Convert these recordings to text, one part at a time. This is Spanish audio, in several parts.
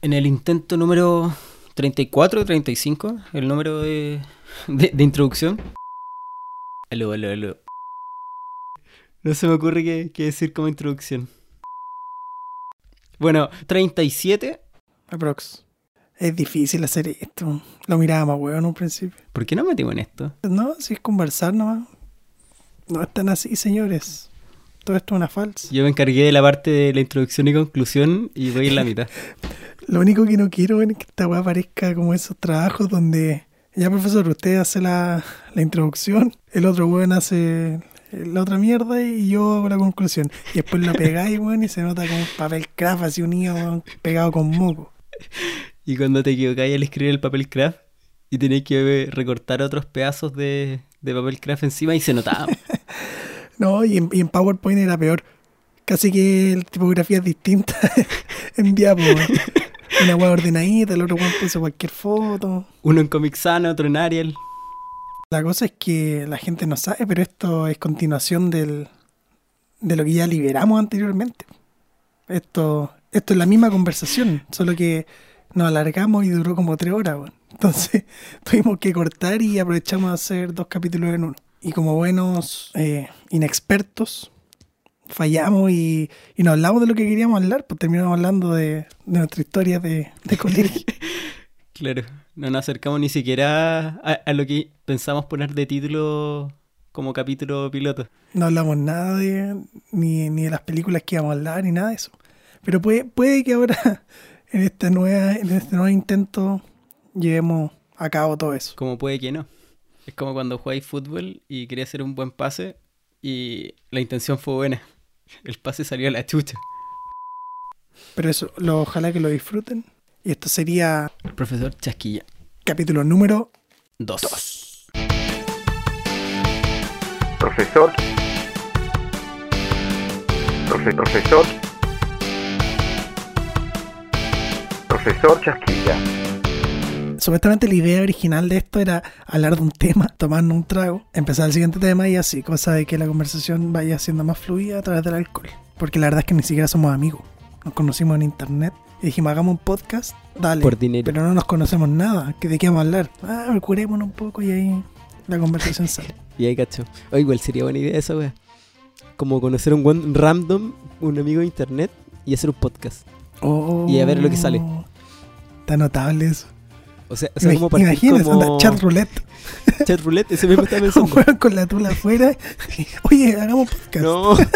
En el intento número 34 o 35, el número de, de, de introducción. Aló, aló, aló. No se me ocurre qué, qué decir como introducción. Bueno, 37. Aprox. Es difícil hacer esto. Lo miraba más huevo en un principio. ¿Por qué no metimos en esto? No, si es conversar nomás. No están así, señores. Todo esto es una falsa. Yo me encargué de la parte de la introducción y conclusión y voy en la mitad. Lo único que no quiero es que esta weá parezca como esos trabajos donde ya profesor, usted hace la, la introducción, el otro weón hace la otra mierda y yo hago la conclusión. Y después lo pegáis, weón, y se nota como un papel craft así unido, weón, pegado con moco. Y cuando te equivocáis al escribir el papel craft y tenéis que recortar otros pedazos de, de papel craft encima y se notaba. No, y en, y en PowerPoint era peor. Casi que la tipografía es distinta en Diapo. Una weá ordenadita, el otro weón puso cualquier foto. Uno en Comic Sans, otro en Arial. La cosa es que la gente no sabe, pero esto es continuación del, de lo que ya liberamos anteriormente. Esto, esto es la misma conversación, solo que nos alargamos y duró como tres horas. weón. Entonces tuvimos que cortar y aprovechamos de hacer dos capítulos en uno. Y como buenos eh, inexpertos, fallamos y, y no hablamos de lo que queríamos hablar, pues terminamos hablando de, de nuestra historia de, de colegio. Claro, no nos acercamos ni siquiera a, a lo que pensamos poner de título como capítulo piloto. No hablamos nada de ni, ni de las películas que íbamos a hablar ni nada de eso. Pero puede, puede que ahora en esta nueva, en este nuevo intento llevemos a cabo todo eso. Como puede que no. Es como cuando jugáis fútbol y quería hacer un buen pase y la intención fue buena. El pase salió a la chucha. Pero eso, lo, ojalá que lo disfruten. Y esto sería El profesor Chasquilla. capítulo número Dos. Profesor. Profe- profesor. Profesor Chasquilla. Supuestamente la idea original de esto era hablar de un tema, tomando un trago, empezar el siguiente tema y así, cosa de que la conversación vaya siendo más fluida a través del alcohol. Porque la verdad es que ni siquiera somos amigos. Nos conocimos en internet y dijimos, hagamos un podcast, dale. Por dinero. Pero no nos conocemos nada. ¿que ¿De qué vamos a hablar? Ah, curémonos un poco y ahí la conversación sale. Y ahí cacho. O igual sería buena idea esa wea. Como conocer un buen random, un amigo de internet y hacer un podcast. Oh, Y a ver lo que sale. Está notable eso. O sea, o sea Imag- como partir Imagínate, como anda, chat roulette. chat roulette, ese mismo Un pensando. weón con la tula afuera. Oye, hagamos podcast. No,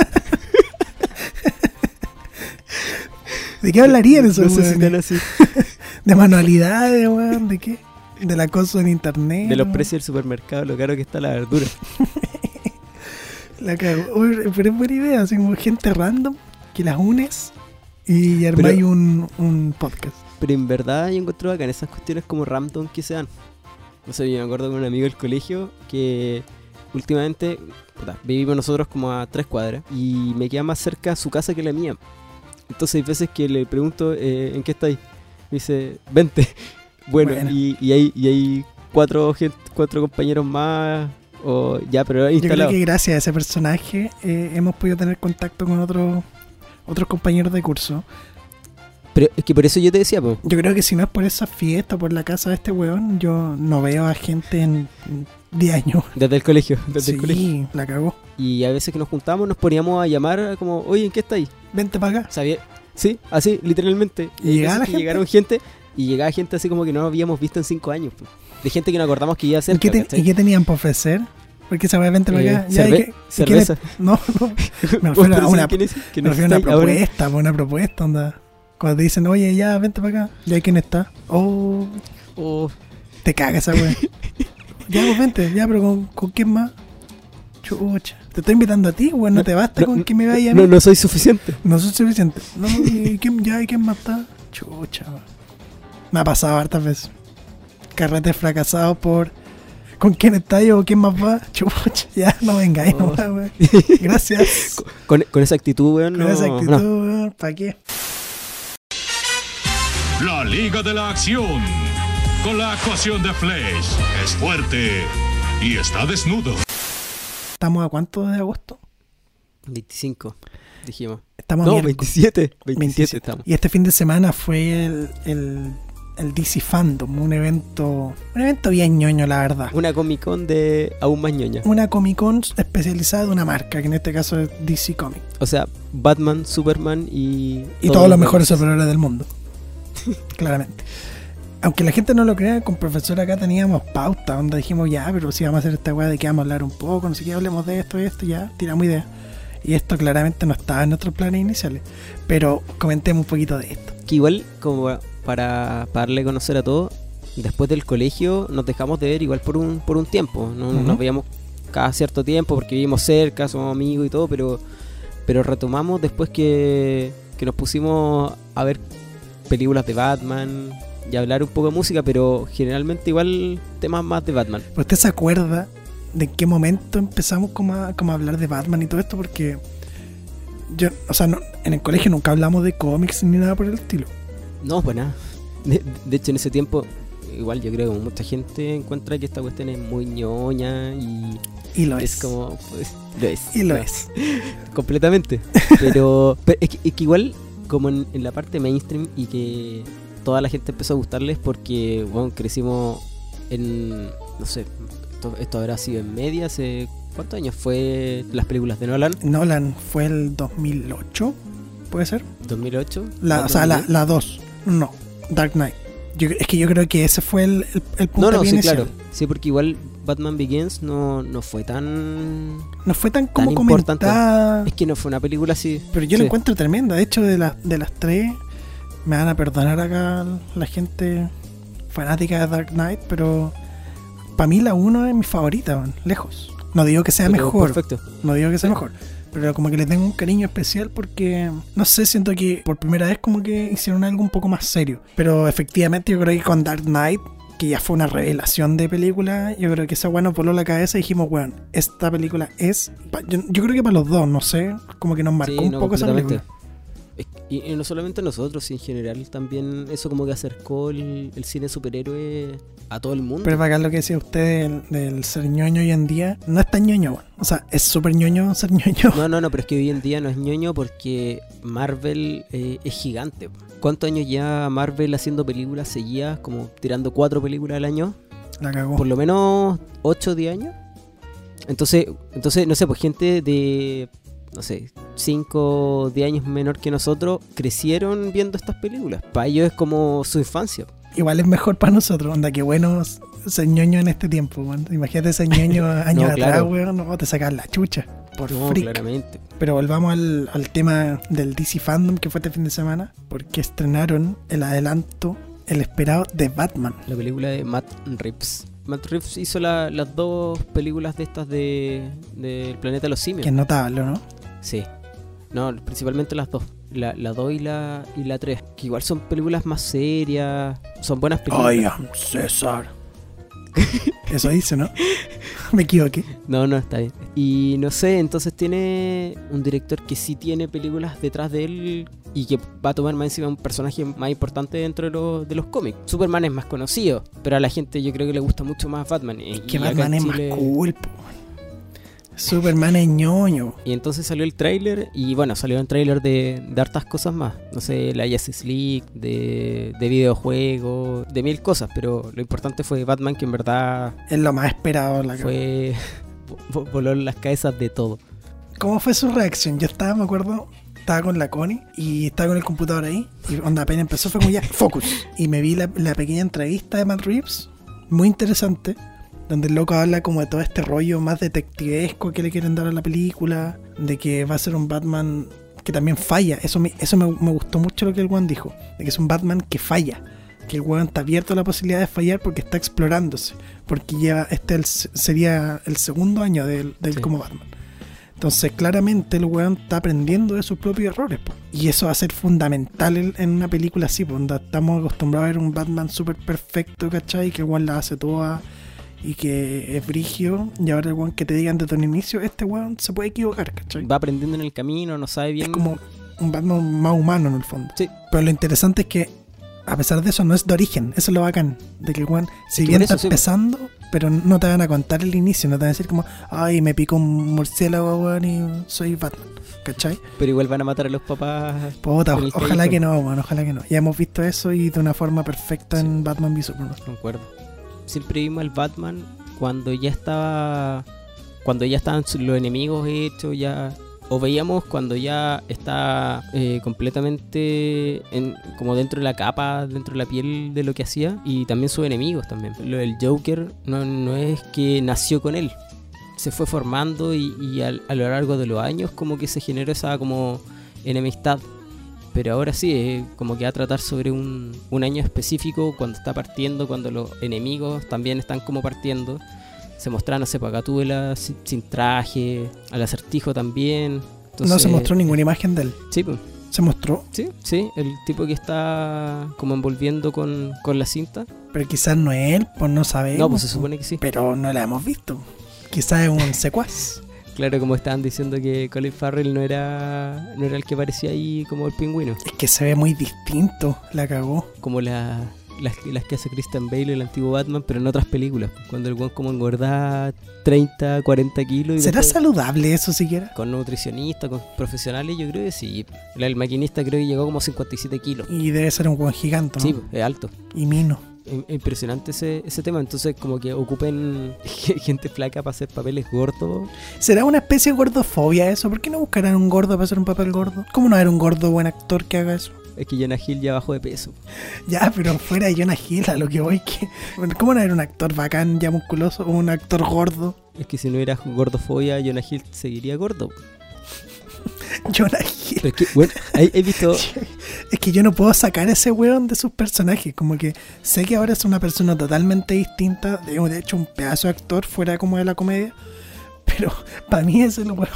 ¿De qué hablarían esos no sé si están así. ¿De manualidades, weón? ¿De qué? ¿Del acoso en internet? De los precios del supermercado, lo caro que está la verdura. La cago. Pero es buena idea, así como gente random que las unes y armáis un, un podcast. Pero en verdad yo encuentro bacán esas cuestiones como random que se dan. No sé, yo me acuerdo con un amigo del colegio que últimamente puta, vivimos nosotros como a tres cuadras y me queda más cerca su casa que la mía. Entonces hay veces que le pregunto, eh, ¿en qué estáis? Me dice, vente. Bueno, Bueno. Y, y hay, y hay cuatro, cuatro compañeros más, o ya, pero Yo creo instalado. que gracias a ese personaje eh, hemos podido tener contacto con otros otros compañeros de curso. Pero es que por eso yo te decía, po, Yo creo que si no es por esa fiesta, por la casa de este weón, yo no veo a gente en 10 años. desde el colegio, desde sí, el colegio. la cagó. Y a veces que nos juntamos nos poníamos a llamar como, oye, ¿en qué estáis? Vente para acá. Sabía, sí, así, literalmente. ¿Y llegaba la que gente? llegaron gente y llegaba gente así como que no habíamos visto en cinco años. po. De gente que no acordamos que iba a ¿Y ser. y qué tenían para ofrecer? Porque esa weá vente para acá. Ya, ¿y qué- y quién es? cerveza. No, no. Me refiero a una, me que refiero a una estáis ahora. propuesta, po, una propuesta, onda. Cuando te dicen, oye, ya, vente para acá. ¿Ya quién está? Oh, Oh, te caga esa weá. ya, pues vente, ya, pero ¿con, con quién más? Chucha. Te estoy invitando a ti, weón, no te basta no, con que me vaya a mí. no, no soy suficiente. No soy suficiente. No, ¿y quién, ya, ¿y quién más está? Chucha, weón. Me ha pasado hartas veces. Carretes fracasados por. ¿Con quién está yo o quién más va? Chucha, ya, no vengáis, Oh. nomás, weón. Gracias. Con, con esa actitud, weón. Con no, esa actitud, no. weón, ¿para qué? La Liga de la Acción. Con la actuación de Flash. Es fuerte y está desnudo. ¿Estamos a cuánto de agosto? 25. dijimos. Estamos No, miércoles. 27. 27 27. estamos. Y este fin de semana fue el, el, el DC Fandom, un evento, un evento bien ñoño, la verdad. Una Comic Con de aún más ñoña. Una Comic Con especializada de una marca, que en este caso es DC Comics. O sea, Batman, Superman y... Y todos los mejores superhéroes del mundo. Claramente. Aunque la gente no lo crea, con profesor acá teníamos pauta, donde dijimos ya, pero si vamos a hacer esta weá de que vamos a hablar un poco, no sé qué, hablemos de esto y esto, ya, tiramos ideas. Y esto claramente no estaba en nuestros planes iniciales. Pero comentemos un poquito de esto. Que igual, como para, para darle a conocer a todos, después del colegio nos dejamos de ver igual por un, por un tiempo. No. Nos veíamos cada cierto tiempo porque vivimos cerca, somos amigos y todo, pero, pero retomamos después que, que nos pusimos a ver películas de Batman y hablar un poco de música, pero generalmente igual temas más de Batman. ¿Pero ¿Usted se acuerda de en qué momento empezamos como a, como a hablar de Batman y todo esto? Porque yo, o sea, no- en el colegio nunca hablamos de cómics ni nada por el estilo. No, pues nada. De, de hecho, en ese tiempo, igual yo creo que mucha gente encuentra que esta cuestión es muy ñoña y Y lo es. es como... Pues, lo es. y lo No, es. completamente. Pero, pero es, que, es que igual, como en, en la parte mainstream y que toda la gente empezó a gustarles porque, bueno, crecimos en, no sé, esto, esto habrá sido en media hace, ¿cuántos años fue las películas de Nolan? Nolan fue el 2008, ¿puede ser? ¿2008? La, o sea, la, la 2. No, Dark Knight. Yo- es que yo creo que ese fue el, el, el punto No, no, sí, claro. Sí, porque igual Batman Begins no, no fue tan... No fue tan como importante. comentada. Es que no fue una película así. Pero yo Sí. la encuentro tremenda. De hecho, de, las de las tres, me van a perdonar acá la gente fanática de Dark Knight, pero para mí la 1 es mi favorita, man, lejos. No digo que sea Pero mejor, Perfecto. no digo que sea mejor, pero como que le tengo un cariño especial porque, no sé, siento que por primera vez como que hicieron algo un poco más serio. Pero efectivamente yo creo que con Dark Knight, que ya fue una revelación de película, yo creo que esa nos voló la cabeza y dijimos, weón, esta película es... Yo, yo creo que para los dos, no sé, como que nos marcó Sí, un no, poco esa película. Y, y no solamente nosotros, en general también eso como que acercó el, el cine superhéroe a todo el mundo. Pero para acá lo que decía usted del, del ser ñoño hoy en día, no es tan ñoño, weón. O sea, es súper ñoño ser ñoño. No, no, no, pero es que hoy en día no es ñoño porque Marvel eh, es gigante. ¿Cuántos años ya Marvel haciendo películas seguidas, como tirando cuatro películas al año? La cagó. Por lo menos 8 o 10 años. Entonces, entonces, no sé, pues gente de, no sé, 5 o 10 años menor que nosotros crecieron viendo estas películas. Para ellos es como su infancia. Igual es mejor para nosotros, onda, que bueno ser ñoño en este tiempo, weón. Imagínate ser ñoño años No, atrás, claro. weón, no te sacan la chucha. Por No, freak. claramente. Pero volvamos al, al tema del DC Fandom que fue este fin de semana, porque estrenaron el adelanto, el esperado de Batman. La película de Matt Reeves. Matt Reeves hizo la- las dos películas de estas de del planeta de los simios. Que es notable, ¿no? Sí. No, principalmente las dos. La, la 2 y la, y la 3. Que igual son películas más serias. Son buenas películas. I am César. Eso dice, ¿no? Me equivoqué. No, no, está bien. Y no sé, entonces tiene un director que sí tiene películas detrás de él y que va a tomar más encima un personaje más importante dentro de, los- de los cómics. Superman es más conocido, pero a la gente yo creo que le gusta mucho más Batman. Y, Que Batman es más cool, po. Superman es ñoño. Y entonces salió el tráiler y bueno, salió un tráiler de, de hartas cosas más. No sé, la Justice League, de, de videojuegos, de mil cosas, pero lo importante fue Batman que en verdad Es lo más esperado. La fue... vo- voló las cabezas de todo. ¿Cómo fue su reacción? Yo estaba, me acuerdo, estaba con la Connie y estaba con el computador ahí. Y onda apenas empezó, fue como ya, focus. Y me vi la, la pequeña entrevista de Matt Reeves, muy interesante, donde el loco habla como de todo este rollo más detectivesco que le quieren dar a la película, de que va a ser un Batman que también falla. Eso me, eso me, me gustó mucho lo que el One dijo, de que es un Batman que falla. Que el weón está abierto a la posibilidad de fallar porque está explorándose. Porque lleva, este el- sería el segundo año del, del Sí. como Batman. Entonces, claramente el weón está aprendiendo de sus propios errores. po. Y eso va a ser fundamental en, en una película así, po, donde estamos acostumbrados a ver un Batman súper perfecto, ¿cachai? Que el weón la hace toda y que es brigio. Y ahora el weón que te digan desde el inicio, este weón se puede equivocar, ¿cachai? Va aprendiendo en el camino, no sabe bien. Es como un Batman más humano en el fondo. Sí. Pero lo interesante es que, a pesar de eso, no es de origen. Eso es lo bacán. De que el weón, si bien está sí, empezando, pero no te van a contar el inicio, no te van a decir como, ay, me picó un murciélago, weón, y soy Batman. ¿Cachai? Pero igual van a matar a los papás. Puta, ojalá que no, weón, ojalá que no. Ya hemos visto eso y de una forma perfecta Sí. en Batman v Superman. Concuerdo. Siempre vimos al Batman cuando ya estaba. Cuando ya estaban los enemigos hechos, ya. O veíamos cuando ya está eh, completamente en, como dentro de la capa, dentro de la piel de lo que hacía. Y también sus enemigos también. Lo del Joker no, no es que nació con él. Se fue formando y, y al- a lo largo de los años como que se generó esa como enemistad. Pero ahora sí, eh, como que va a tratar sobre un, un año específico, cuando está partiendo, cuando los enemigos también están como partiendo. Se mostraron, sé, para Gatúbela sin, sin traje, al acertijo también. no se mostró ninguna imagen de él. Sí, pues, Se mostró, sí, sí, el tipo que está como envolviendo con, con la cinta. pero quizás no es él, pues no sabemos. No, pues se supone que sí. Pero no la hemos visto. Quizás es un secuaz. Claro, como estaban diciendo que Colin Farrell no era, no era el que parecía ahí como el pingüino. Es que se ve muy distinto, la cagó. como la- las, las que hace Christian Bale, el antiguo Batman, pero en otras películas. Cuando el weón como engorda 30, 40 kilos. y ¿Será después- saludable eso siquiera? Con nutricionistas, con profesionales, yo creo que sí. El, el maquinista creo que llegó como a 57 kilos. Y debe ser un buen gigante, ¿no? Sí, es alto. Y mino. Im- Impresionante ese, ese tema. Entonces, como que ocupen gente flaca para hacer papeles gordos. ¿Será una especie de gordofobia eso? ¿Por qué no buscarán un gordo para hacer un papel gordo? ¿Cómo no haber un gordo buen actor que haga eso? Es que Jonah Hill ya bajó de peso. Ya, pero fuera de Jonah Hill, a lo que voy, que... bueno, ¿cómo no haber un actor bacán ya musculoso o un actor gordo? Es que si no hubiera gordofobia, Jonah Hill seguiría gordo. Jonah Hill. Pero es que, bueno, ¿hay, hay visto? Es que yo no puedo sacar ese weón de sus personajes. Como que sé que ahora es una persona totalmente distinta. De, hecho, un pedazo de actor fuera como de la comedia. Pero para mí es el weón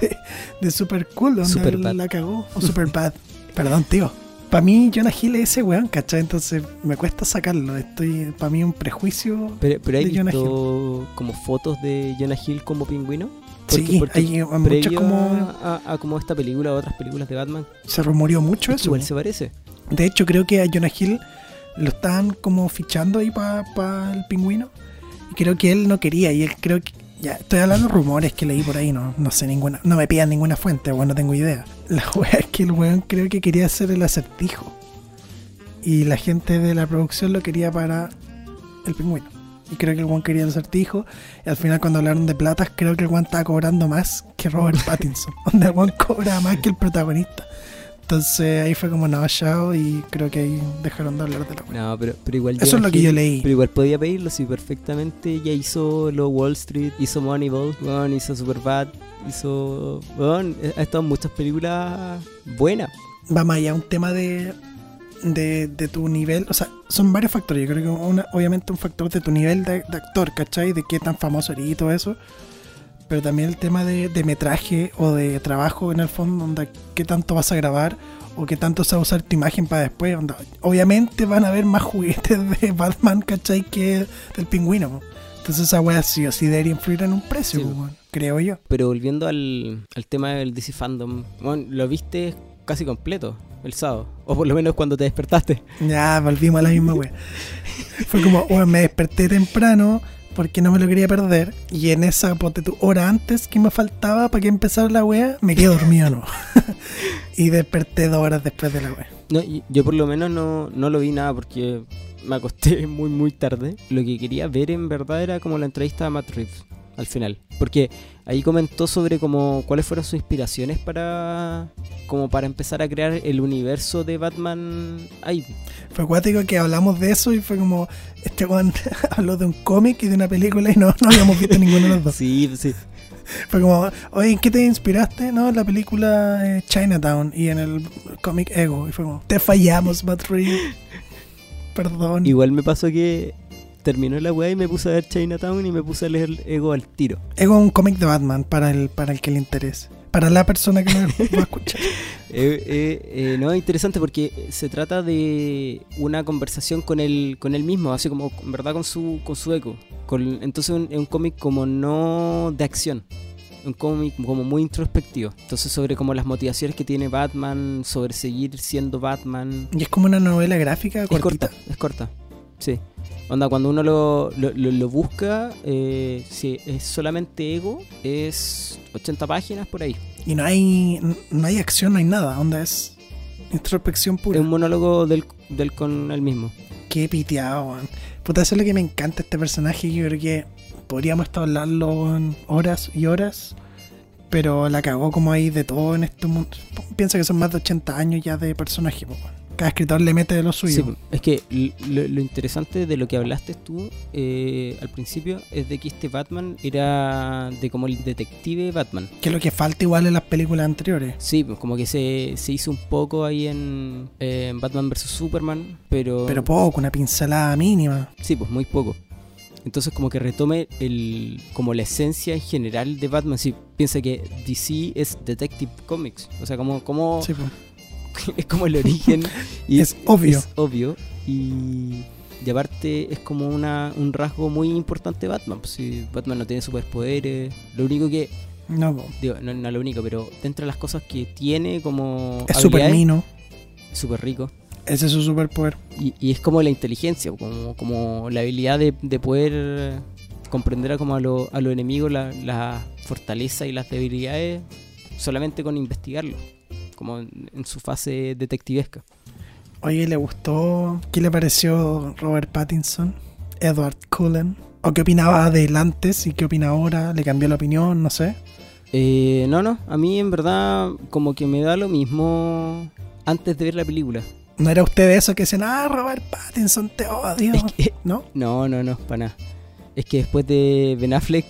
de, de Super Cool, donde Superbad. la cagó. O Super Bad. Perdón, tío. Para mí, Jonah Hill es ese weón, ¿cachai? Entonces me cuesta sacarlo. Estoy, para mí, un prejuicio. Pero, pero hay de visto como fotos de Jonah Hill como pingüino. Sí, hay muchas como. a, a como esta película o otras películas de Batman. Se rumoreó mucho es eso. igual se parece. De hecho, creo que a Jonah Hill lo estaban como fichando ahí para el pingüino. Y creo que él no quería. Y él creo que. Ya, estoy hablando de rumores que leí por ahí, no, no sé ninguna. No me pidan ninguna fuente, bueno, no tengo idea. La wea es que el weón creo que quería hacer el acertijo. Y la gente de la producción lo quería para el pingüino. Y creo que el weón quería el acertijo. Y al final, cuando hablaron de platas, creo que el weón estaba cobrando más que Robert Pattinson. donde el weón cobra más que el protagonista. Entonces ahí fue como no, chao. Y creo que ahí dejaron de hablar de la weá. No, pero, pero igual. Eso es lo que yo leí. Pero igual podía pedirlo si perfectamente ya hizo lo Wall Street, hizo Moneyball, weón, hizo Superbad, hizo. weón, ha estado en muchas películas buenas. va más allá un tema de, de, de tu nivel. O sea, son varios factores. Yo creo que una, obviamente un factor de tu nivel de, de actor, ¿cachai? De qué tan famoso eres y todo eso. Pero también el tema de, de metraje o de trabajo en el fondo, donde qué tanto vas a grabar o qué tanto se va a usar tu imagen para después. onda. Obviamente van a haber más juguetes de Batman, ¿cachai? Que del pingüino. po. Entonces esa wea sí o sí debería influir en un precio, Sí. po, creo yo. Pero volviendo al, al tema del DC Fandom, weón, lo viste casi completo el sábado. O por lo menos cuando te despertaste. Ya, volvimos a la misma wea. Fue como, bueno, me desperté temprano porque no me lo quería perder. Y en esa ponte tú, hora antes que me faltaba para que empezara la wea, me quedé dormido, ¿no? y desperté dos horas después de la wea. No, yo por lo menos no, no lo vi nada porque me acosté muy muy tarde. Lo que quería ver en verdad era como la entrevista a Matt Reeves al final. Porque ahí comentó sobre como cuáles fueron sus inspiraciones para como para empezar a crear el universo de Batman ahí. Fue acuático que hablamos de eso y fue como, este weón habló de un cómic y de una película y no, no habíamos visto ninguno de los dos. Sí, sí. Fue como, oye, ¿en qué te inspiraste? No, en la película eh, Chinatown y en el cómic Ego. Y fue como, te fallamos, Reeves. Perdón. Igual me pasó que terminó la weá y me puse a ver Chinatown y me puse a leer Ego al tiro. Ego es un cómic de Batman para el, para el que le interese. Para la persona que no va a escuchar. Eh, eh, eh, no, es interesante porque se trata de una conversación con él, con él mismo, así como en verdad con su, con su eco. Con, entonces es un cómic como no de acción, un cómic como muy introspectivo. Entonces sobre como las motivaciones que tiene Batman, sobre seguir siendo Batman. Y es como una novela gráfica Es corta, es corta, sí. Onda, cuando uno lo, lo, lo- lo busca, eh, si es solamente ego, es 80 páginas por ahí. Y no hay, no hay acción, no hay nada. Onda es introspección pura. Es un monólogo del, del con él mismo. Qué piteado, weón. Puta, eso es lo que me encanta este personaje. Yo creo que podríamos estar hablando en horas y horas. Pero la cagó como hay de todo en este mundo. Piensa que son más de 80 años ya de personaje, po. Cada escritor le mete de lo suyo. Sí, es que lo, lo interesante de lo que hablaste tú eh, al principio es de que este Batman era de como el detective Batman. Que es lo que falta igual en las películas anteriores. Sí, pues como que se, se hizo un poco ahí en, eh, en Batman vs. Superman, pero... Pero poco, una pincelada mínima. Sí, pues muy poco. Entonces como que retome el como la esencia en general de Batman. Si piensa que DC es Detective Comics. O sea, como, como Sí, po. es como el origen. y Es obvio. Es obvio. Y, y aparte es como una, un rasgo muy importante de Batman. Pues si Batman no tiene superpoderes. Lo único que... No. Digo, no, no lo único, pero dentro de las cosas que tiene como... Es súper mino. Súper rico. Ese es su superpoder. Y, y es como la inteligencia, como, como la habilidad de, de poder comprender a, como a, lo- a los enemigos la, la fortaleza y las debilidades solamente con investigarlo, como en, en su fase detectivesca. Oye, ¿le gustó? ¿Qué le pareció Robert Pattinson? Edward Cullen. ¿O qué opinaba de él antes y qué opina ahora? ¿Le cambió la opinión? No sé. Eh, no, no, a mí en verdad como que me da lo mismo antes de ver la película. ¿No era usted de esos que dicen, ah, Robert Pattinson, te odio? Es que- ¿No? no, no, no, para nada. Es que después de Ben Affleck,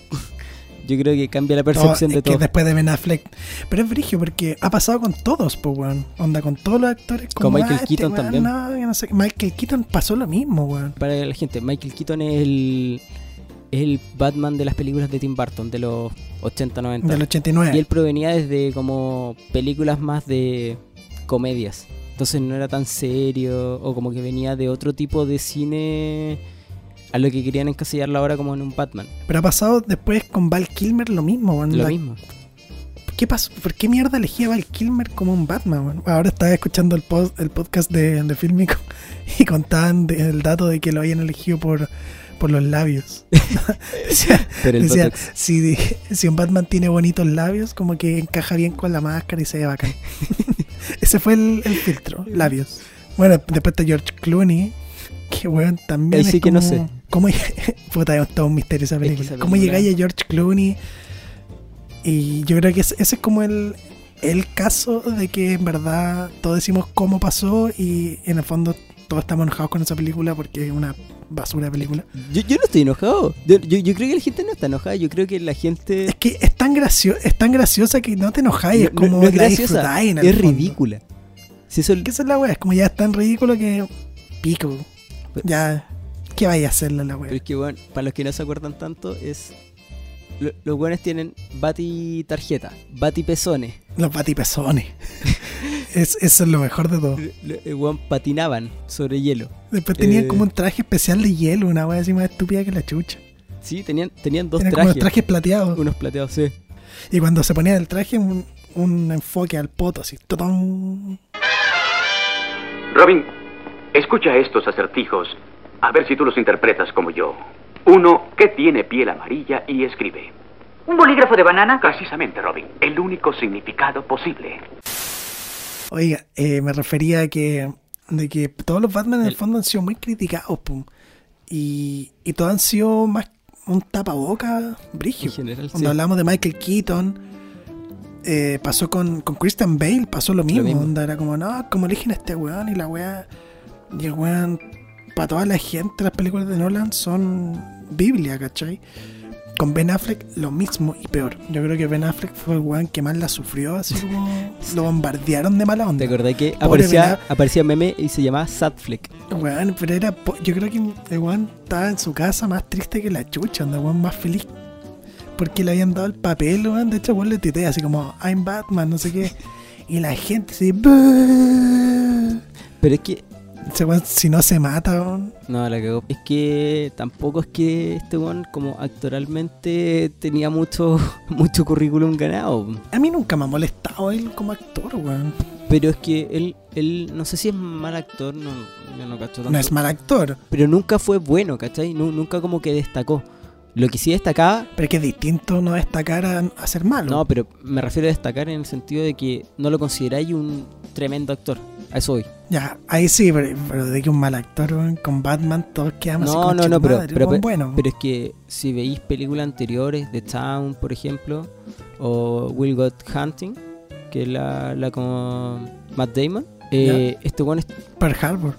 yo creo que cambia la percepción de que todo. después de Ben Affleck. Pero es brigio porque ha pasado con todos, pues, weón. Onda, con todos los actores. Con como, Michael este Keaton weón, también. no, no sé. Michael Keaton pasó lo mismo, weón. Para la gente, Michael Keaton es el, es el Batman de las películas de Tim Burton, de los 80, 90. Del 89. Y él provenía desde como películas más de comedias. Entonces no era tan serio o como que venía de otro tipo de cine a lo que querían encasillarlo ahora como en un Batman. Pero ha pasado después con Val Kilmer lo mismo. Lo mismo. ¿Qué pasó? ¿Por qué mierda elegía a Val Kilmer como un Batman? Ahora estaba escuchando el, el podcast de, de Filmico y contaban de- el dato de que lo habían elegido por, por los labios. decía, Pero el decía, si un Batman tiene bonitos labios, como que encaja bien con la máscara y se ve bacán. Ese fue el, el filtro, labios. Bueno, después está George Clooney, que weón también Ahí es sí que no como- sé. ¿Cómo, puta, es todo un misterio esa Es que película. esa ¿Cómo película- llegáis a George Clooney? Y yo creo que ese, ese es como el, el caso de que en verdad todos decimos cómo pasó y en el fondo todos estamos enojados con esa película porque es una basura de película. Yo, yo no estoy enojado. Yo, yo- yo creo que la gente no está enojada. Yo creo que la gente... Es que es tan, gracio es tan graciosa que no te enojáis, es no- como no es la graciosa, es ridícula. Si eso, Que esa es la wea, es como ya es tan ridículo que pico. Ya, ¿qué vaya a hacerle a la wea? Pero es que, bueno, para los que no se acuerdan tanto, es. lo- los buenos tienen Bati tarjeta, Bati pezones. Los batipezones. es, eso es lo mejor de todo. Eh, weón, patinaban sobre hielo. Después tenían Eh. como un traje especial de hielo, una wea así más estúpida que la chucha. Sí, tenían, tenían dos trajes. los trajes plateados. Unos plateados, sí. Y cuando se ponía el traje, un, un enfoque al poto, así. totón. Robin, escucha estos acertijos, a ver si tú los interpretas como yo. Uno, ¿qué tiene piel amarilla y escribe? ¿Un bolígrafo de banana? Precisamente, Robin, el único significado posible. Oiga, eh, me refería a que, de que todos los Batman en el El- fondo han sido muy criticados, pum. Y, y todos han sido más un tapaboca general, Cuando sí. hablamos de Michael Keaton, eh, pasó con, con Christian Bale, pasó lo mismo. mismo. Onda, era como, no, como eligen a este weón y la weá. Y el weón, para toda la gente, las películas de Nolan son Biblia, ¿cachai? Con Ben Affleck lo mismo y peor. Yo creo que Ben Affleck fue el weón que más la sufrió, así como lo bombardearon de mala onda. ¿Te acordás que Pobre aparecía, aparecía meme y se llamaba Sadfleck? Weón, pero era. po- Yo creo que el weón estaba en su casa más triste que la chucha, anda, weón, más feliz. Porque le habían dado el papel, weón. De hecho, weón le tuitea así como, I'm Batman, no sé qué. Y la gente así. Pero es que. Si no se mata, weón. No, la cagó. Es que tampoco es que este weón, como actoralmente, tenía mucho, mucho currículum ganado. A mí nunca me ha molestado él como actor, weón. Pero es que él, él no sé si es mal actor, no, yo no cacho tanto. No es mal actor, Pero nunca fue bueno, ¿cachai? Nu- nunca como que destacó. Lo que sí destacaba, pero es que es distinto no destacar a, a ser malo. no, pero me refiero a destacar en el sentido de que no lo consideráis un tremendo actor. A eso voy. Ya, ahí sí, pero, pero de que un mal actor con Batman todos quedamos No, así, no, no, pero, "Conchetumadre, pero, pero- bueno. pero es que si veis películas anteriores de Town, por ejemplo, o Will Got Hunting, que es la, la con Matt Damon, eh, este weón es Pearl Harbor,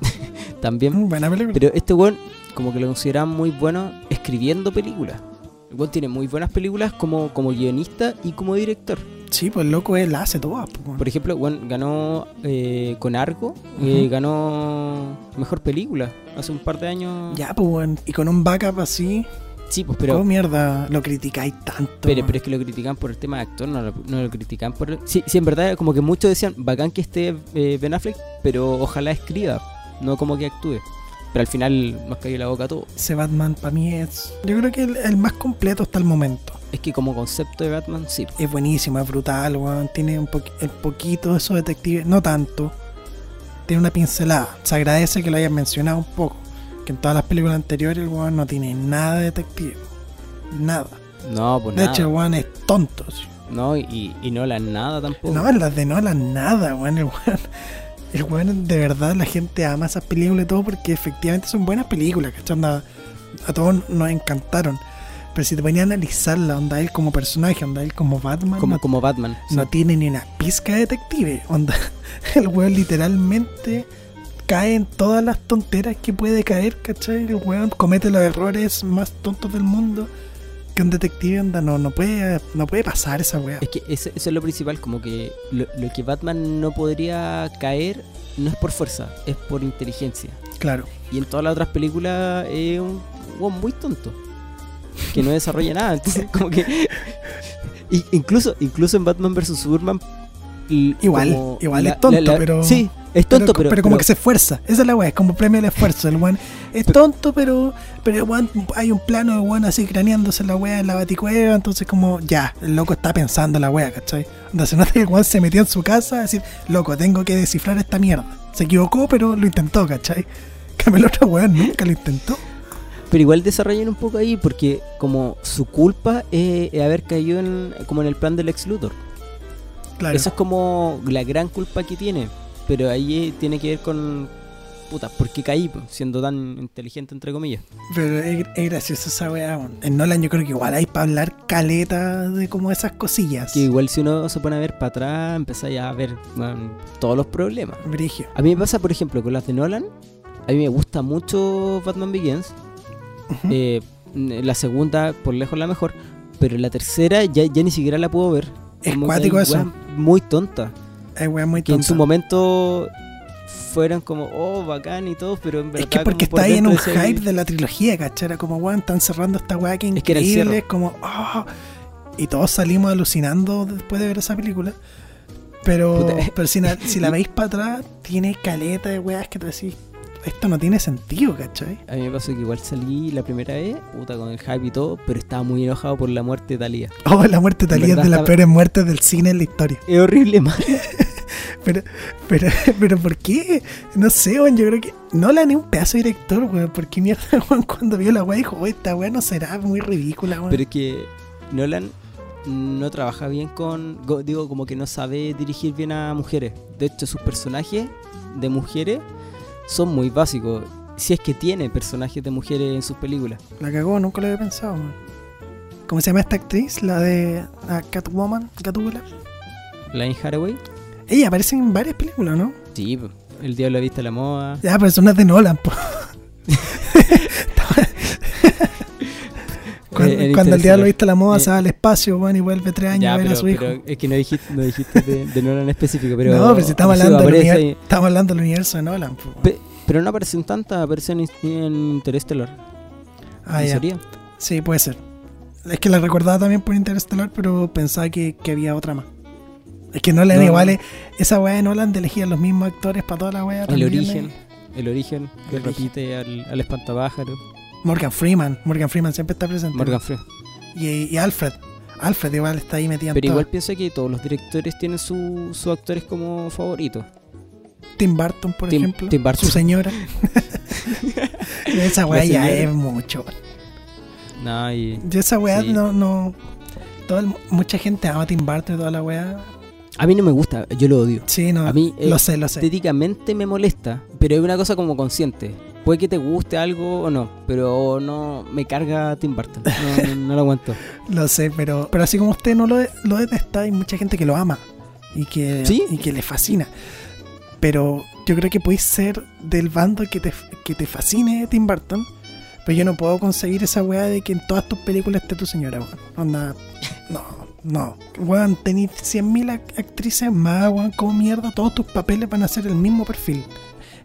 también. Mm, buena película. Pero este weón, como que lo consideran muy bueno escribiendo películas. El weón tiene muy buenas películas como, como guionista y como director. Sí, pues loco, él hace todo. pues. Por ejemplo, weón ganó eh, con Argo, eh, Ujú. ganó mejor película hace un par de años. Ya, pues, weón, y con un backup así, Sí, pues, pero pero. mierda lo criticáis tanto? Pero, pero es que lo critican por el tema de actor, no lo, no lo critican por... Sí, sí, en verdad, como que muchos decían, bacán que esté eh, Ben Affleck, pero ojalá escriba, no como que actúe. Pero al final nos cayó la boca todo. Ese Batman para mí es, yo creo que el, el más completo hasta el momento. Es que como concepto de Batman, sí. Es buenísimo, es brutal, weón. Tiene un poqu- el poquito de esos detectives, no tanto. Tiene una pincelada. Se agradece que lo hayan mencionado un poco. Que en todas las películas anteriores el weón no tiene nada de detective. Nada. No, pues De nada. hecho, el weón es tonto. sí. No, y, y no la nada tampoco. No, las de Nolan nada, weón. El weón, el weón, de verdad, la gente ama esas películas y todo porque efectivamente son buenas películas, ¿cachai? A todos nos encantaron. Pero si te ponías a analizarla, onda él como personaje, onda él como Batman, como, no, como Batman. sí. no tiene ni una pizca de detective. Onda, el weón literalmente cae en todas las tonteras que puede caer, ¿cachai? El weón comete los errores más tontos del mundo. Que un detective, onda, no, no puede, no puede pasar esa weá. Es que ese- eso es lo principal, como que lo, lo que Batman no podría caer no es por fuerza, es por inteligencia. Claro. Y en todas las otras películas es un weón muy tonto. Que no desarrolla nada. Entonces, como que. incluso, incluso en Batman vs Superman. Igual, igual es tonto, pero- Sí, es tonto, pero. pero, como que se esfuerza. Esa es la weá, es como premio al esfuerzo. El weón es tonto, pero, pero weón, hay un plano de weón así craneándose la weá en la baticueva. Entonces, como ya, el loco está pensando la weá, ¿cachai? Donde se nota que el weón se metió en su casa a decir, loco, tengo que descifrar esta mierda. Se equivocó, pero lo intentó, ¿cachai? Que el otro weón nunca lo intentó. Pero igual desarrollan un poco ahí porque, como su culpa es, es haber caído en, como en el plan del ex Luthor. Claro. Esa es como la gran culpa que tiene. Pero ahí eh, tiene que ver con. Puta, ¿por qué caí? Siendo tan inteligente, entre comillas. Pero es, es gracioso esa weá. En Nolan yo creo que igual hay para hablar caleta de como esas cosillas. Que igual si uno se pone a ver para atrás, empieza ya a ver todos los problemas. Brigio. A mí me pasa, por ejemplo, con las de Nolan. A mí me gusta mucho Batman Begins. Eh, la segunda, por lejos, la mejor. Pero la tercera ya, ya ni siquiera la puedo ver. Es Como cuático eso. weas Muy tonta. Weá muy Que en tonta. su momento fueran como, oh, bacán y todo, pero en verdad. Es que porque por está ahí en un hype de la trilogía, ¿cachai? Como, weón, están cerrando esta weá que Es que era el increíble. Es como, ah. Y todos salimos alucinando después de ver esa película. Pero, Puta. pero si, la, si la veis para atrás, tiene caleta de weas que te decís, esto no tiene sentido, ¿cachai? A mí me pasó que igual salí la primera vez, puta, con el hype y todo, pero estaba muy enojado por la muerte de Talía. Oh, la muerte de Talía es de las peores muertes del cine en la historia. Es horrible, man. Pero, pero, pero, ¿por qué? No sé, weón, yo creo que no la ni un pedazo de director, weón. ¿Por qué mierda, weón, cuando vio la weá dijo, "Oh, esta weá no será muy ridícula, weón? Pero es que Nolan no trabaja bien con. go- Digo, como que no sabe dirigir bien a mujeres. De hecho, sus personajes de mujeres son muy básicos. Si es que tiene personajes de mujeres en sus películas. La cagó, nunca lo había pensado. man. ¿Cómo se llama esta actriz? La de la Catwoman, Catwoman. Line Haraway, Ella aparece en varias películas, ¿no? sí. El Diablo ha visto la moda. Ya, pero es de Nolan, po. Cuando, Eh, cuando el diablo viste la moda Eh, se va al espacio, weón, y vuelve tres años Ya, a ver pero, a su hijo. pero es que no dijiste, no dijiste de, de Nolan en específico. Pero, no, pero si estamos hablando, del aparece univer- ahí. estamos hablando del universo de Nolan. Pe- pero no aparecen tantas, aparecen en, en Interstellar. Ah, ¿En ya. serio? Sí, puede ser. Es que la recordaba también por Interestelar, pero pensaba que, que había otra más. Es que No, igual no. es- esa weá de Nolan de elegir a los mismos actores para toda la weá. El también origen. El origen que El origen. repite al, al espantapájaro. Morgan Freeman. Morgan Freeman siempre está presente. Morgan Freeman. Y, y Alfred. Alfred igual está ahí metido en Pero todo. igual piensa que todos los directores tienen su- sus actores como favoritos. Tim Burton, por Tim- ejemplo. Tim Burton. Su señora. esa weá ya es mucho. No, y Yo esa weá Sí. no, no. todo el- mucha gente ama a Tim Burton y toda la weá. a mí no me gusta, yo lo odio. Sí, no. A mí, eh, lo sé, lo sé. Estéticamente me molesta, pero es una cosa como consciente. Puede que te guste algo o no, pero no me carga Tim Burton. No, no- no lo aguanto. Lo sé, pero, pero así como usted no lo, lo detesta, hay mucha gente que lo ama y que, ¿Sí? y que le fascina. Pero yo creo que podéis ser del bando que te, que te fascine Tim Burton, pero yo no puedo conseguir esa weá de que en todas tus películas esté tu señora, weón. Onda, no, no. Weón, tenéis 100.000 ac- actrices más, weón, como mierda, todos tus papeles van a ser el mismo perfil.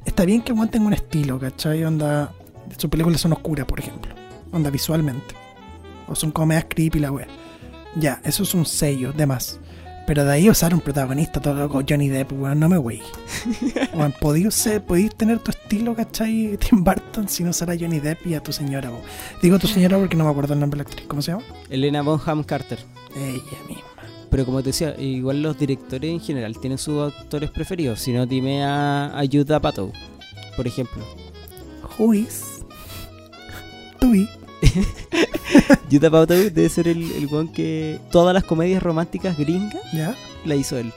Está bien que aguanten un estilo, ¿cachai? Onda, sus películas son oscuras, por ejemplo. Onda, visualmente. O son comedias creepy la wea. Ya, eso es un sello, de más. Pero de ahí usar un protagonista todo loco, Johnny Depp, weón, no me wey. Weón, podías tener tu estilo, ¿cachai? Tim Burton sin usar a Johnny Depp y a tu señora, weón. Digo tu señora porque no me acuerdo el nombre de la actriz. ¿Cómo se llama? Elena Bonham Carter. Ella misma. Pero como te decía, igual los directores en general tienen sus actores preferidos. Si no, dime a, a Apatow, por ejemplo. Who is? Tui. Judd Apatow debe ser el, el weón que todas las comedias románticas gringas ¿Ya? la hizo él.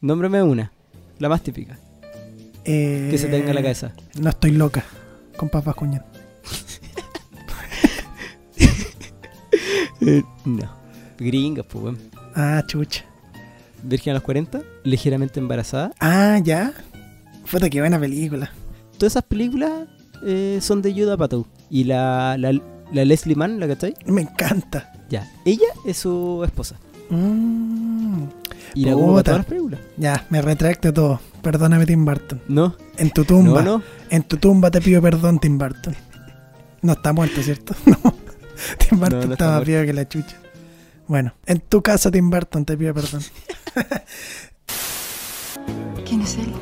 Nómbrame una, la más típica, Eh, que se te venga a la cabeza. No estoy loca. Con papas cuñan. no. Gringas, pues weón. Ah, chucha. Virgen a los 40, ligeramente embarazada. Ah, ya. Puta, qué buena película. Todas esas películas eh, son de Judd Apatow. Y la, la, la Leslie Mann, ¿la cachai? Me encanta. Ya. Ella es su esposa. Mm, Y la todas las películas. ya, me retracto todo. Perdóname, Tim Burton. No, En tu tumba. no, no. En tu tumba te pido perdón, Tim Burton. No está muerto, ¿cierto? No. Tim Burton No, no muerto. vivo que la chucha. Bueno, en tu casa, Tim Burton, te pido perdón. ¿Quién es él?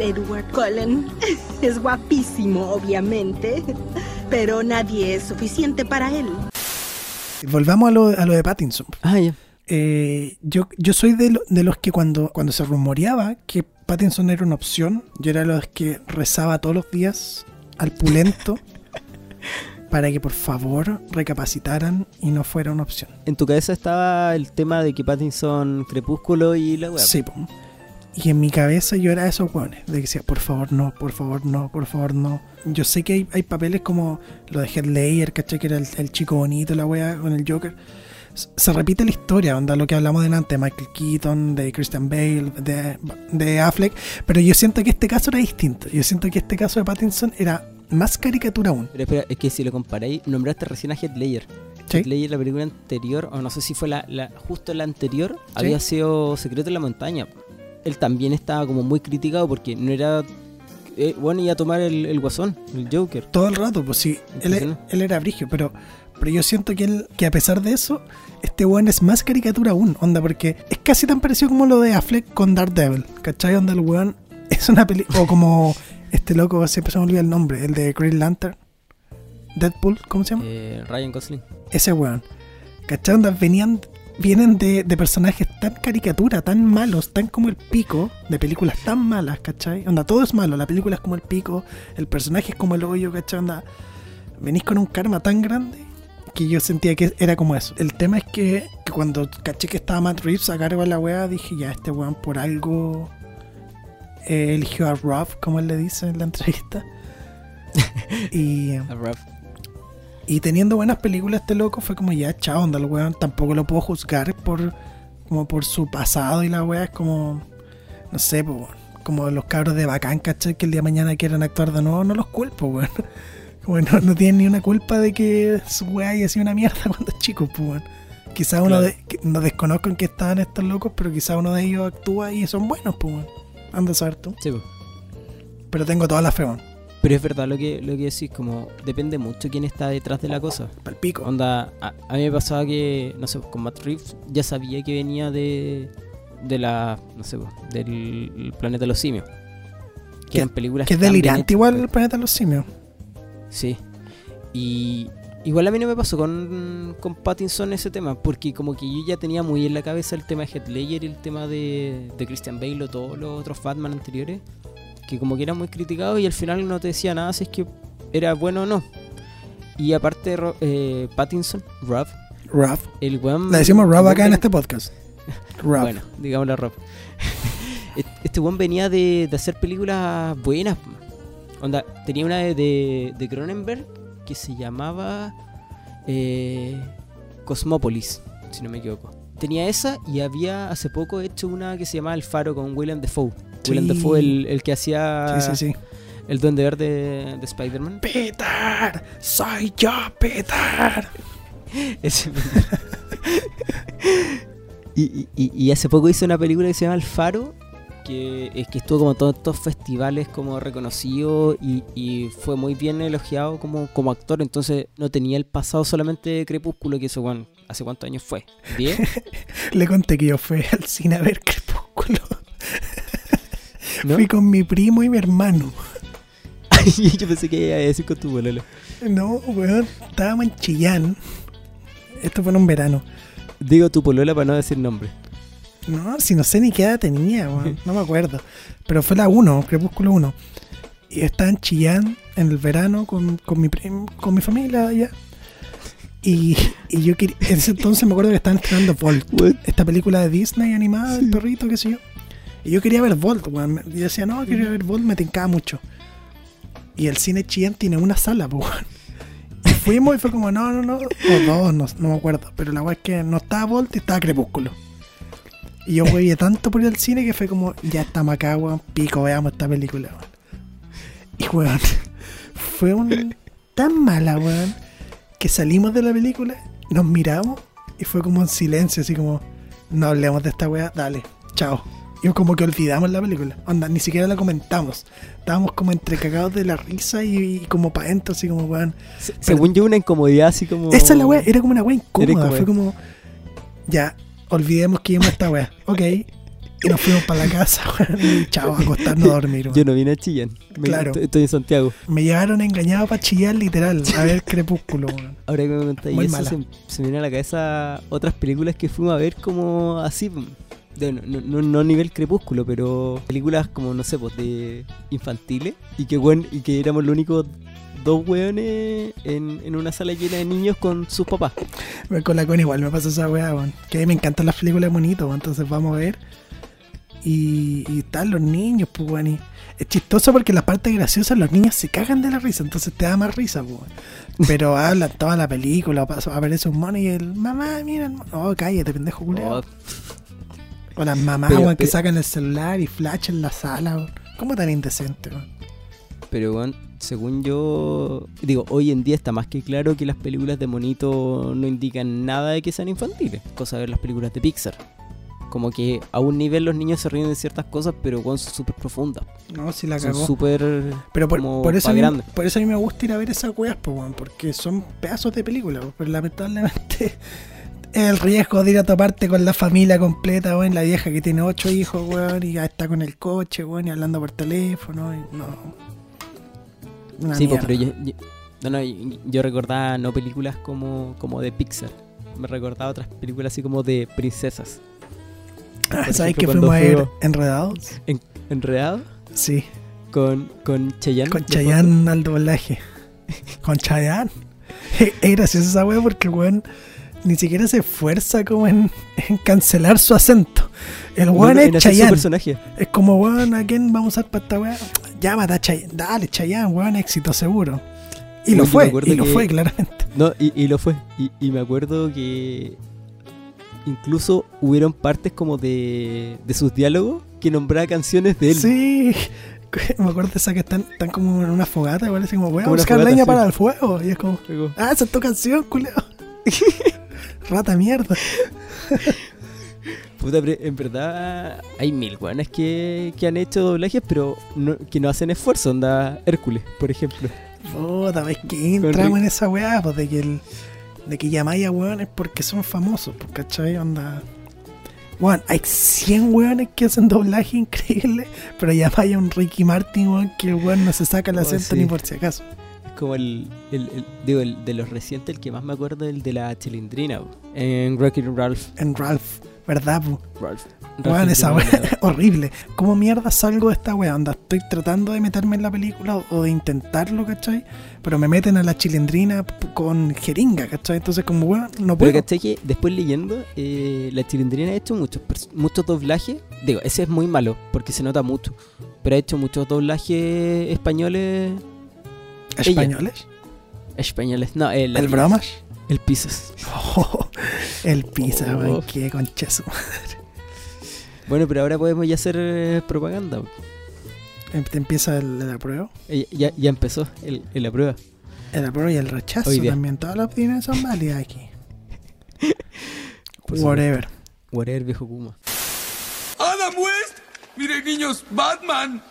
Edward Cullen. Es guapísimo, obviamente. Pero nadie es suficiente para él. Volvamos a lo, a lo de Pattinson. Ah, ya. Eh, yo, yo soy de, lo- de los que cuando, cuando se rumoreaba que Pattinson era una opción, yo era de los que rezaba todos los días al pulento para que por favor recapacitaran y no fuera una opción. En tu cabeza estaba el tema de que Pattinson, Crepúsculo y la weá. Sí, po. Y en mi cabeza yo era de esos hueones, de que decía, por favor no, por favor no, por favor no. Yo sé que hay, hay papeles como lo de Heath Ledger, ¿cachai? Que era el, el chico bonito, la wea con el Joker. Se repite la historia, onda, lo que hablamos delante, de Michael Keaton, de Christian Bale, de, de Affleck, pero yo siento que este caso era distinto. Yo siento que este caso de Pattinson era más caricatura aún. Pero espera, es que si lo comparáis, nombraste recién a Heath Ledger. Sí. Heath Ledger, la película anterior, o no sé si fue la, la- justo la anterior, había sido Secreto en la Montaña. Él también estaba como muy criticado porque no era... eh, bueno, iba a tomar el, el guasón, el Joker. todo el rato, pues sí, él, Impresionante. él era brigio, pero, pero yo siento que él, que a pesar de eso, este weón es más caricatura aún, onda, porque es casi tan parecido como lo de Affleck con Daredevil, ¿cachai? Onda el weón es una película, o como este loco, siempre se me olvida el nombre, el de Green Lantern, Deadpool, ¿cómo se llama? Eh, Ryan Gosling. Ese weón, ¿cachai? Onda, venían, vienen de, de personajes tan caricatura, tan malos, tan como el pico, de películas tan malas, ¿cachai? Onda, todo es malo, la película es como el pico, el personaje es como el hoyo, ¿cachai? Onda, venís con un karma tan grande que yo sentía que era como eso. El tema es que, que cuando caché que estaba Matt Reeves a cargo de la weá, dije, ya, este weón por algo eh, eligió a Ruff, como él le dice en la entrevista. y, A Raph. Y teniendo buenas películas, este loco fue como, ya, chao, onda, el weón. Tampoco lo puedo juzgar por, como por su pasado y la weá es como, no sé, po, como los cabros de bacán, ¿cachai? Que el día de mañana quieran actuar de nuevo, no los culpo, weón. Como no, no tienen ni una culpa de que su weá haya sido una mierda cuando chicos, pues, weón. Quizá uno Claro. de, que- no desconozco en qué estaban estos locos, pero quizá uno de ellos actúa y son buenos, pues, weón. Anda a saber tú. Sí, po. Pero tengo toda la fe, weón. Pero es verdad lo que, lo que decís, como depende mucho quién está detrás de la cosa. Pal pico. Onda, a, a mí me pasaba que, no sé, con Matt Reeves ya sabía que venía de, de la, no sé, po, del planeta de los simios. Que Que- eran películas Que es delirante igual el planeta de los simios. Sí. Y, Igual a mí no me pasó con, con Pattinson ese tema, porque como que yo ya tenía muy en la cabeza el tema de Heath Ledger y el tema de, de Christian Bale o todos los otros Batman anteriores, que como que eran muy criticados y al final no te decía nada si es que era bueno o no. Y aparte, eh, Pattinson, Rob, Rob. el weón... Le decimos Rob acá en este podcast. Rob. Bueno, digámosle Rob. Este- weón venía de, de hacer películas buenas. Onda, tenía una de, de, Cronenberg que se llamaba eh, Cosmópolis, si no me equivoco. Tenía esa y había hace poco hecho una que se llamaba El Faro con Willem Dafoe. Willem Sí. Dafoe, el, el que hacía Sí, sí, sí. el Duende Verde de Spider-Man. Peter, soy yo, Peter. Ese y, y- y- hace poco hizo una película que se llama El Faro, que es que estuvo como en todos estos festivales como reconocido y, y fue muy bien elogiado como, como actor, entonces no tenía el pasado solamente de Crepúsculo, que eso, bueno, ¿hace cuántos años fue? ¿10? Le conté que yo fui al cine a ver Crepúsculo. ¿No? Fui con mi primo y mi hermano. Ay, Yo pensé que iba a decir con tu bololo. No, weón, estábamos en Chillán. Esto fue en un verano. Digo tu polola para no decir nombre. No, si no sé ni qué edad tenía, weón, no me acuerdo. Pero fue la 1, Crepúsculo 1. Y estaba en Chillán en el verano con, con, mi, prim- con mi familia allá. Y, y yo quería. En ese entonces me acuerdo que estaban estrenando Volt, esta película de Disney animada, el perrito, qué sé yo. Y yo quería ver Volt, weón. Y yo decía, no, quería ver Volt, me tincaba mucho. Y el cine Chillán tiene una sala, weón. Y fuimos y fue como, no, no, no. O dos, no, no me acuerdo. Pero la weá es que no estaba Volt y estaba Crepúsculo. Y yo hueví tanto por ir al cine que fue como, ya estamos acá, weón, pico, veamos esta película, weón. Y weón, fue un tan mala, weón, que salimos de la película, nos miramos y fue como en silencio, así como, no hablemos de esta weá, dale, chao. Y como que olvidamos la película, onda, ni siquiera la comentamos. Estábamos como entre cagados de la risa y, y como adentro, así como, weón. Se- según yo, una incomodidad así como. Esa es la weá, era como una weá incómoda. Fue como, ya, olvidemos que íbamos a esta weá. Ok. Y nos fuimos para la casa, weón. Y chao, a acostarnos a dormir, weón. Yo no vine a Chillán. Me- Claro. Estoy, en Santiago. Me llevaron engañado para chillar, literal, a ver Crepúsculo, weón. Ahora que me contáis eso, se, se me viene a la cabeza otras películas que fuimos a ver como así. De, no, no, no a nivel crepúsculo, pero películas como, no sé, pues de infantiles. Y que, bueno, y que éramos los únicos dos weones en, en una sala llena de niños con sus papás. Con la con igual me pasa esa weá, weón. Que a mí me encantan las películas bonitas, weón. Entonces vamos a ver. Y, y están los niños, pues, weón. Y es chistoso porque en la parte graciosa los niños se cagan de la risa, entonces te da más risa, pues, weón. Pero hablan toda la película, aparece un mono y el mamá, mira, el mono. Oh, cállate, pendejo culiao. Oh, O las mamás, Pero- weón, que pero- sacan el celular y flash en la sala, weón. ¿Cómo tan indecente, weón? pero, bueno, según yo, digo, hoy en día está más que claro que las películas de monito no indican nada de que sean infantiles. Cosa de ver las películas de Pixar. Como que a un nivel los niños se ríen de ciertas cosas, pero bueno, son súper profundas. No, si la Son cagó. súper. Pero por, por eso a mí, por eso a mí me gusta ir a ver esas weas, pues, weón, porque son pedazos de película, weón, pero lamentablemente el riesgo de ir a toparte con la familia completa, weón, la vieja que tiene ocho hijos, weón, y ya está con el coche, weón, y hablando por teléfono, y no. Una Sí, pues, mierda. pero yo, yo- no, no, yo, recordaba no películas como, como de Pixar. Me recordaba otras películas así como de princesas. Ah, ¿Sabes que fuimos a fuimos- Enredados? En, enredado Sí, con, con Chayanne. con Chayanne al doblaje. con Chayanne. Es gracioso esa wea porque el weón ni siquiera se esfuerza como en, en cancelar su acento. El weón No, es Chayanne. personaje. Es como, weón, ¿a quién vamos a usar para esta weá? Llámate a Chayanne. Dale, Chayanne, weón, éxito seguro. Y lo fue, y lo que- fue, claramente. No, y, y lo fue. Y, y me acuerdo que incluso hubieron partes como de, de sus diálogos que nombraba canciones de él. Sí, me acuerdo de esa que están, están como en una fogata, igual así como, voy a buscar fogata, leña sí. para el fuego. Y es como, ah, esa es tu canción, culeo. Rata mierda. Puta, pero en verdad hay mil guanas que, que han hecho doblajes, pero no- que no hacen esfuerzo. Onda Hércules, por ejemplo. Puta, ves que entramos en esa weá, pues de que el, de que llamáis a weones porque son famosos, pues, ¿cachai? Onda. Weón, hay 100 weones que hacen doblaje increíble, pero llamáis a un Ricky Martin, weón, que el weón no se saca el Oh, acento sí. ni por si acaso. Como el, el- el- digo, el de los recientes, el que más me acuerdo es el de la chilindrina, po. en Rocky Ralph. En Ralph, ¿verdad, pu? Ralph. Weón, esa Demoledor. horrible. ¿Cómo mierda salgo de esta wea? Onda, estoy tratando de meterme en la película o, de intentarlo, ¿cachai? Pero me meten a la chilindrina con jeringa, ¿cachai? Entonces, como weón, no Pero puedo. caché que después leyendo, eh, la chilindrina ha hecho muchos, muchos doblajes. Digo, ese es muy malo, porque se nota mucho. Pero ha hecho muchos doblajes españoles. ¿Españoles? Españoles, no, el, ¿El bromas? El Pisos. Oh, el pizza, Oh. qué conchazo. Bueno, pero ahora podemos ya hacer eh, propaganda. Em- Te empieza el, el apruebo. Eh, Ya, ya empezó el, el la prueba. El apruebo y el rechazo Hoy también. Todas las opiniones son válidas aquí. Whatever. Whatever, viejo Kuma. ¡Adam West! ¡Mire, niños, Batman!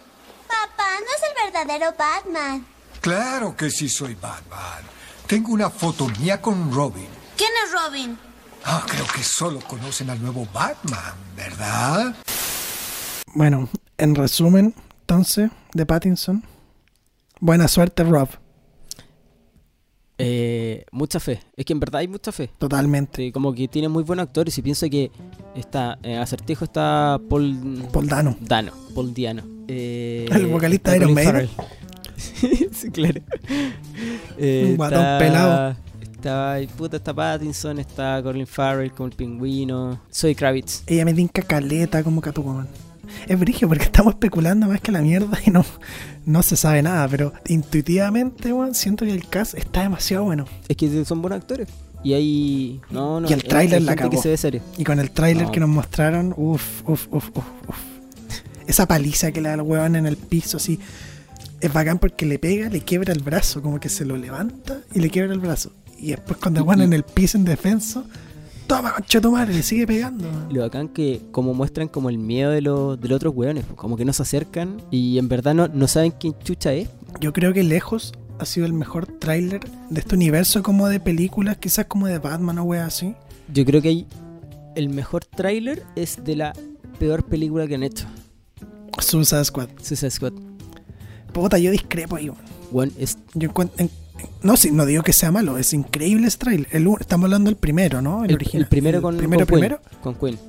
Papá, no es el verdadero Batman. Claro que sí soy Batman. Tengo una foto mía con Robin. ¿Quién es Robin? Ah, creo que solo conocen al nuevo Batman, ¿verdad? Bueno, en resumen, entonces, de Pattinson. Buena suerte, Rob. Eh, mucha fe. Es que en verdad hay mucha fe. Totalmente. Sí, como que tiene muy buenos actores y pienso que está en Acertijo está Paul Paul Dano. Dano, Paul Diano. Eh, El vocalista de Iron Maiden. Sí, claro. Eh, Un guatón pelado. Está, puta, está Pattinson, está Colin Farrell con el pingüino. Soy Kravitz. Ella me tinca caleta como Catwoman. Es brigio porque estamos especulando más que la mierda y no, no se sabe nada, pero intuitivamente, weón, siento que el cast está demasiado bueno. Es que son buenos actores. Y hay. No, no. Y el tráiler la gente que se ve serio. Y con el tráiler No. que nos mostraron, uff, uff, uff, uff, uff. Esa paliza que le da el weón en el piso, así. Es bacán porque le pega, le quiebra el brazo, como que se lo levanta y le quiebra el brazo. Y después cuando weón en el piso en defensa, toma concha tu madre, le sigue pegando. Lo bacán que como muestran como el miedo de los, de los otros weones, pues, como que no se acercan y en verdad no, no saben quién chucha es. Yo creo que lejos ha sido el mejor tráiler de este universo como de películas, quizás como de Batman o wea así. Yo creo que hay el mejor tráiler es de la peor película que han hecho. Suicide Squad. Suicide Squad. Puta, yo discrepo ahí. weón. One es Yo encuentro... en- no, sí, no digo que sea malo, es increíble ese trailer. El, estamos hablando del primero, ¿no? El, el, original. el primero con, primero, con Queen, primero. con Queen.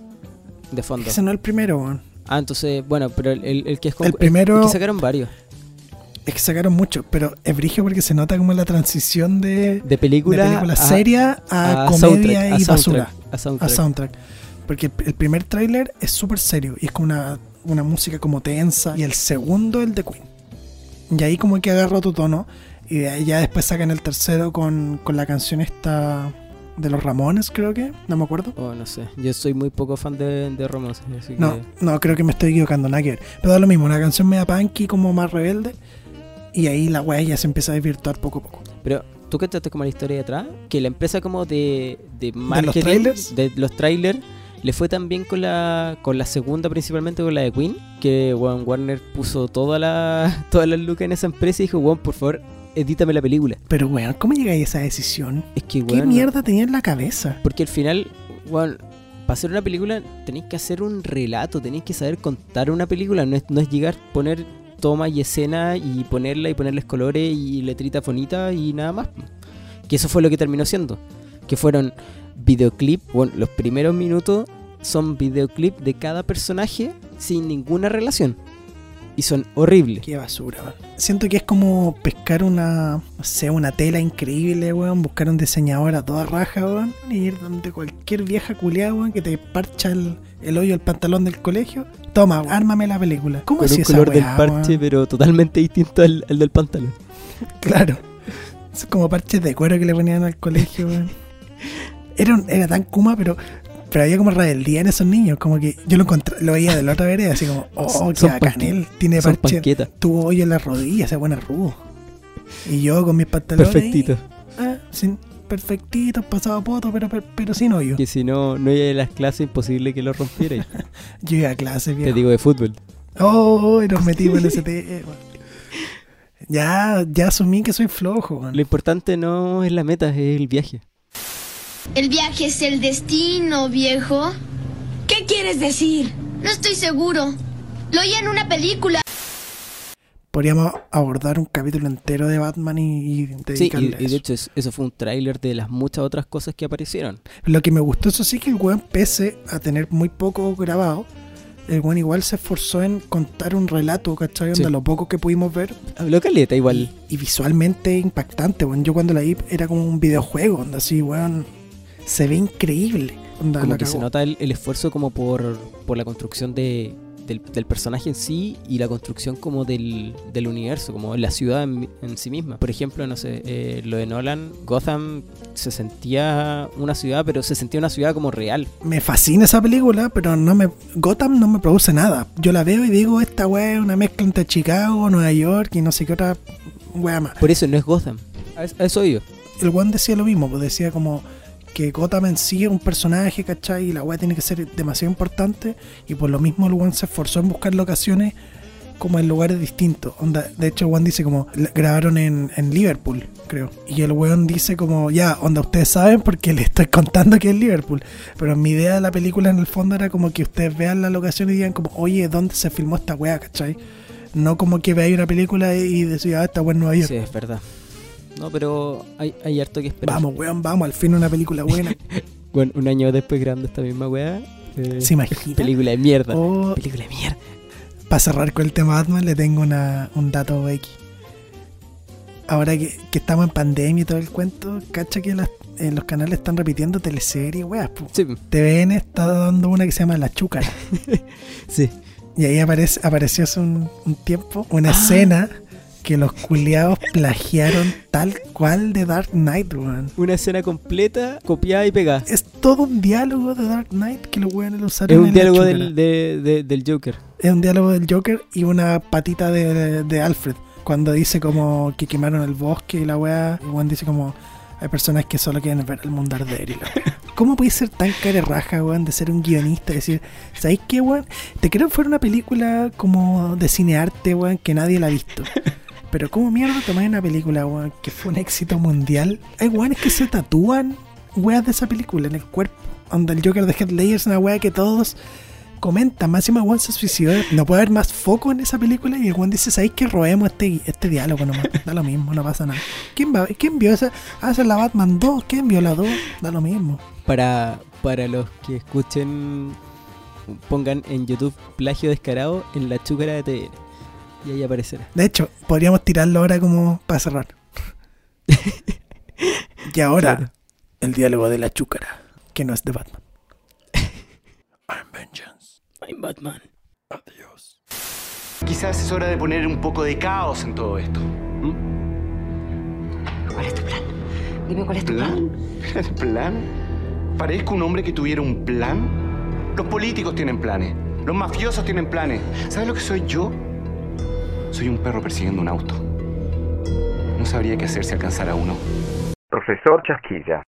De fondo. Ese no es el primero, weón. Ah, entonces, bueno, pero el, que es con El primero- que sacaron varios. Es que sacaron mucho, pero es brigio porque se nota como la transición de, De película, de película a- seria a, a comedia y a basura. soundtrack, a A soundtrack. Porque el, primer tráiler es súper serio y es como una, una música como tensa. Y el segundo, el de Queen. Y ahí como que agarra otro tono. Y de ahí ya después sacan el tercero con, con la canción esta de los Ramones, creo que. No me acuerdo. Oh, no sé. Yo soy muy poco fan de, de romance. Así que... No, no, creo que me estoy equivocando, nada que ver. Pero da lo mismo, una canción media punky como más rebelde. Y ahí la weá ya se empieza a desvirtuar poco a poco. Pero, ¿tú cachaste como la historia detrás? Que la empresa como de, de marketing, trailers? de los trailers, le fue tan bien con la, con la segunda, principalmente con la de Queen, que Warner puso toda la, todas las lucas en esa empresa y dijo, weón, por favor, edítame la película. Pero weón, ¿cómo llegáis a esa decisión? Es que, ¿Qué weón, mierda tenía en la cabeza? Porque al final, weón, para hacer una película tenéis que hacer un relato, tenéis que saber contar una película, no es, no es llegar, poner toma y escena y ponerla y ponerles colores y letritas bonitas y nada más. Que eso fue lo que terminó siendo. Que fueron videoclip, bueno, los primeros minutos son videoclip de cada personaje sin ninguna relación. Y son horribles. Qué basura, weón. Siento que es como pescar una, no sé, una tela increíble, weón. Buscar un diseñador a toda raja, weón. Y ir donde cualquier vieja culiada, weón, que te parcha el, el hoyo del pantalón del colegio. Toma, ármame la película. ¿Cómo Con un esa color del parche, weón? pero totalmente distinto al, al del pantalón. Claro. Es como parches de cuero que le ponían al colegio, weón. Era, un- era tan kuma, pero, pero había como rebeldía en esos niños. Como que yo lo encontré, lo veía de la otra vereda, así como, oh, qué bacán él. Tiene parche, tuvo hoyo en la rodilla, se pone rudo. Y yo con mis pantalones. Perfectito. ah, sin, perfectitos, pasaba poto, pero, pero, pero sin hoyo. Que si no, no iba a las clases, imposible que lo rompiera. Yo iba a clase, Te digo de fútbol. Oh, y nos metimos en ese tema. Ya, ya asumí que soy flojo, weón. Lo importante no es la meta, es el viaje. El viaje es el destino, viejo. ¿Qué quieres decir? No estoy seguro. Lo oí en una película. podríamos abordar un capítulo entero de Batman y, y Sí, dedicarle y, a y de hecho es- eso fue un tráiler de las muchas otras cosas que aparecieron. Lo que me gustó, eso sí, que el weón, pese a tener muy poco grabado, el weón igual se esforzó en contar un relato, ¿cachai? Sí. Onda, lo poco que pudimos ver. Habló caleta igual. Y, y visualmente impactante, weón. Yo cuando la vi era como un videojuego, onda así, weón. Se ve increíble. Onda, como que se nota el, el esfuerzo como por, por la construcción de, del, del personaje en sí y la construcción como del, del universo, como la ciudad en, en sí misma. Por ejemplo, no sé, eh, lo de Nolan, Gotham se sentía una ciudad, pero se sentía una ciudad como real. Me fascina esa película, pero no me Gotham no me produce nada. Yo la veo y digo, esta weá es una mezcla entre Chicago, Nueva York y no sé qué otra weá más. Por eso no es Gotham. A, es- a eso yo. el weón decía lo mismo, pues decía como que Gotham en sí es un personaje, ¿cachai? Y la weá tiene que ser demasiado importante. Y por lo mismo el weón se esforzó en buscar locaciones como en lugares distintos. Onda, de hecho, weón dice como grabaron en, en Liverpool, creo. Y el weón dice como, ya, onda, ustedes saben porque le estoy contando que es Liverpool. Pero mi idea de la película en el fondo era como que ustedes vean la locación y digan como, oye, ¿dónde se filmó esta weá, cachai? No como que veáis una película y decía, ah, esta weá en Nueva York. Sí, es verdad. No, pero hay, hay harto que esperar. Vamos, weón, vamos, al fin una película buena. Bueno, un año después grabando esta misma weá. eh, ¿Se imagina? Película de mierda. Oh, Película de mierda. para cerrar con el tema Batman, le tengo una, un dato X. Ahora que, que estamos en pandemia y todo el cuento, cacha que las- en los canales están repitiendo teleseries, weas. Sí, TVN está dando una que se llama La Chúcara. sí. Y ahí aparece, apareció hace un, un tiempo una Ah. escena que los culiados plagiaron tal cual de Dark Knight, weón. Una escena completa, copiada y pegada. Es todo un diálogo de Dark Knight que los weones lo Es usaron un en diálogo del, de- de- del Joker. Es un diálogo del Joker y una patita de, de Alfred. Cuando dice como que quemaron el bosque y la weá, Juan dice como hay personas que solo quieren ver el mundo arder y la. ¿Cómo puedes ser tan cara raja, weón, de ser un guionista decir, ¿sabéis qué, weón? Te creo que fuera una película como de cinearte, weón, que nadie la ha visto. Pero ¿cómo mierda tomáis una película, weón, que fue un éxito mundial? Hay weones que se tatúan weas de esa película en el cuerpo. Onda el Joker de Heath Ledger es una wea que todos comentan. Máximo Juan se suicidó. No puede haber más foco en esa película. Y el Juan dice: ¿Sabéis que robemos este, este diálogo nomás? Da lo mismo, no pasa nada. ¿Quién, va, ¿quién vio esa? Ah, esa es la Batman 2. ¿Quién vio la 2? Da lo mismo. Para, para los que escuchen, pongan en YouTube plagio descarado en la chúcara de TVN. Y ahí aparecerá. De hecho, podríamos tirarlo ahora como para cerrar. y ahora, Claro. el diálogo de la chúcara, que no es de Batman. I'm vengeance. I'm Batman. Adiós. Quizás es hora de poner un poco de caos en todo esto. ¿Cuál es tu plan? Dime cuál es tu plan. ¿Plan? ¿Plan? ¿Parezco un hombre que tuviera un plan? Los políticos tienen planes. Los mafiosos tienen planes. ¿Sabes lo que soy yo? Soy un perro persiguiendo un auto. No sabría qué hacer si alcanzara uno. Profesor Chasquilla.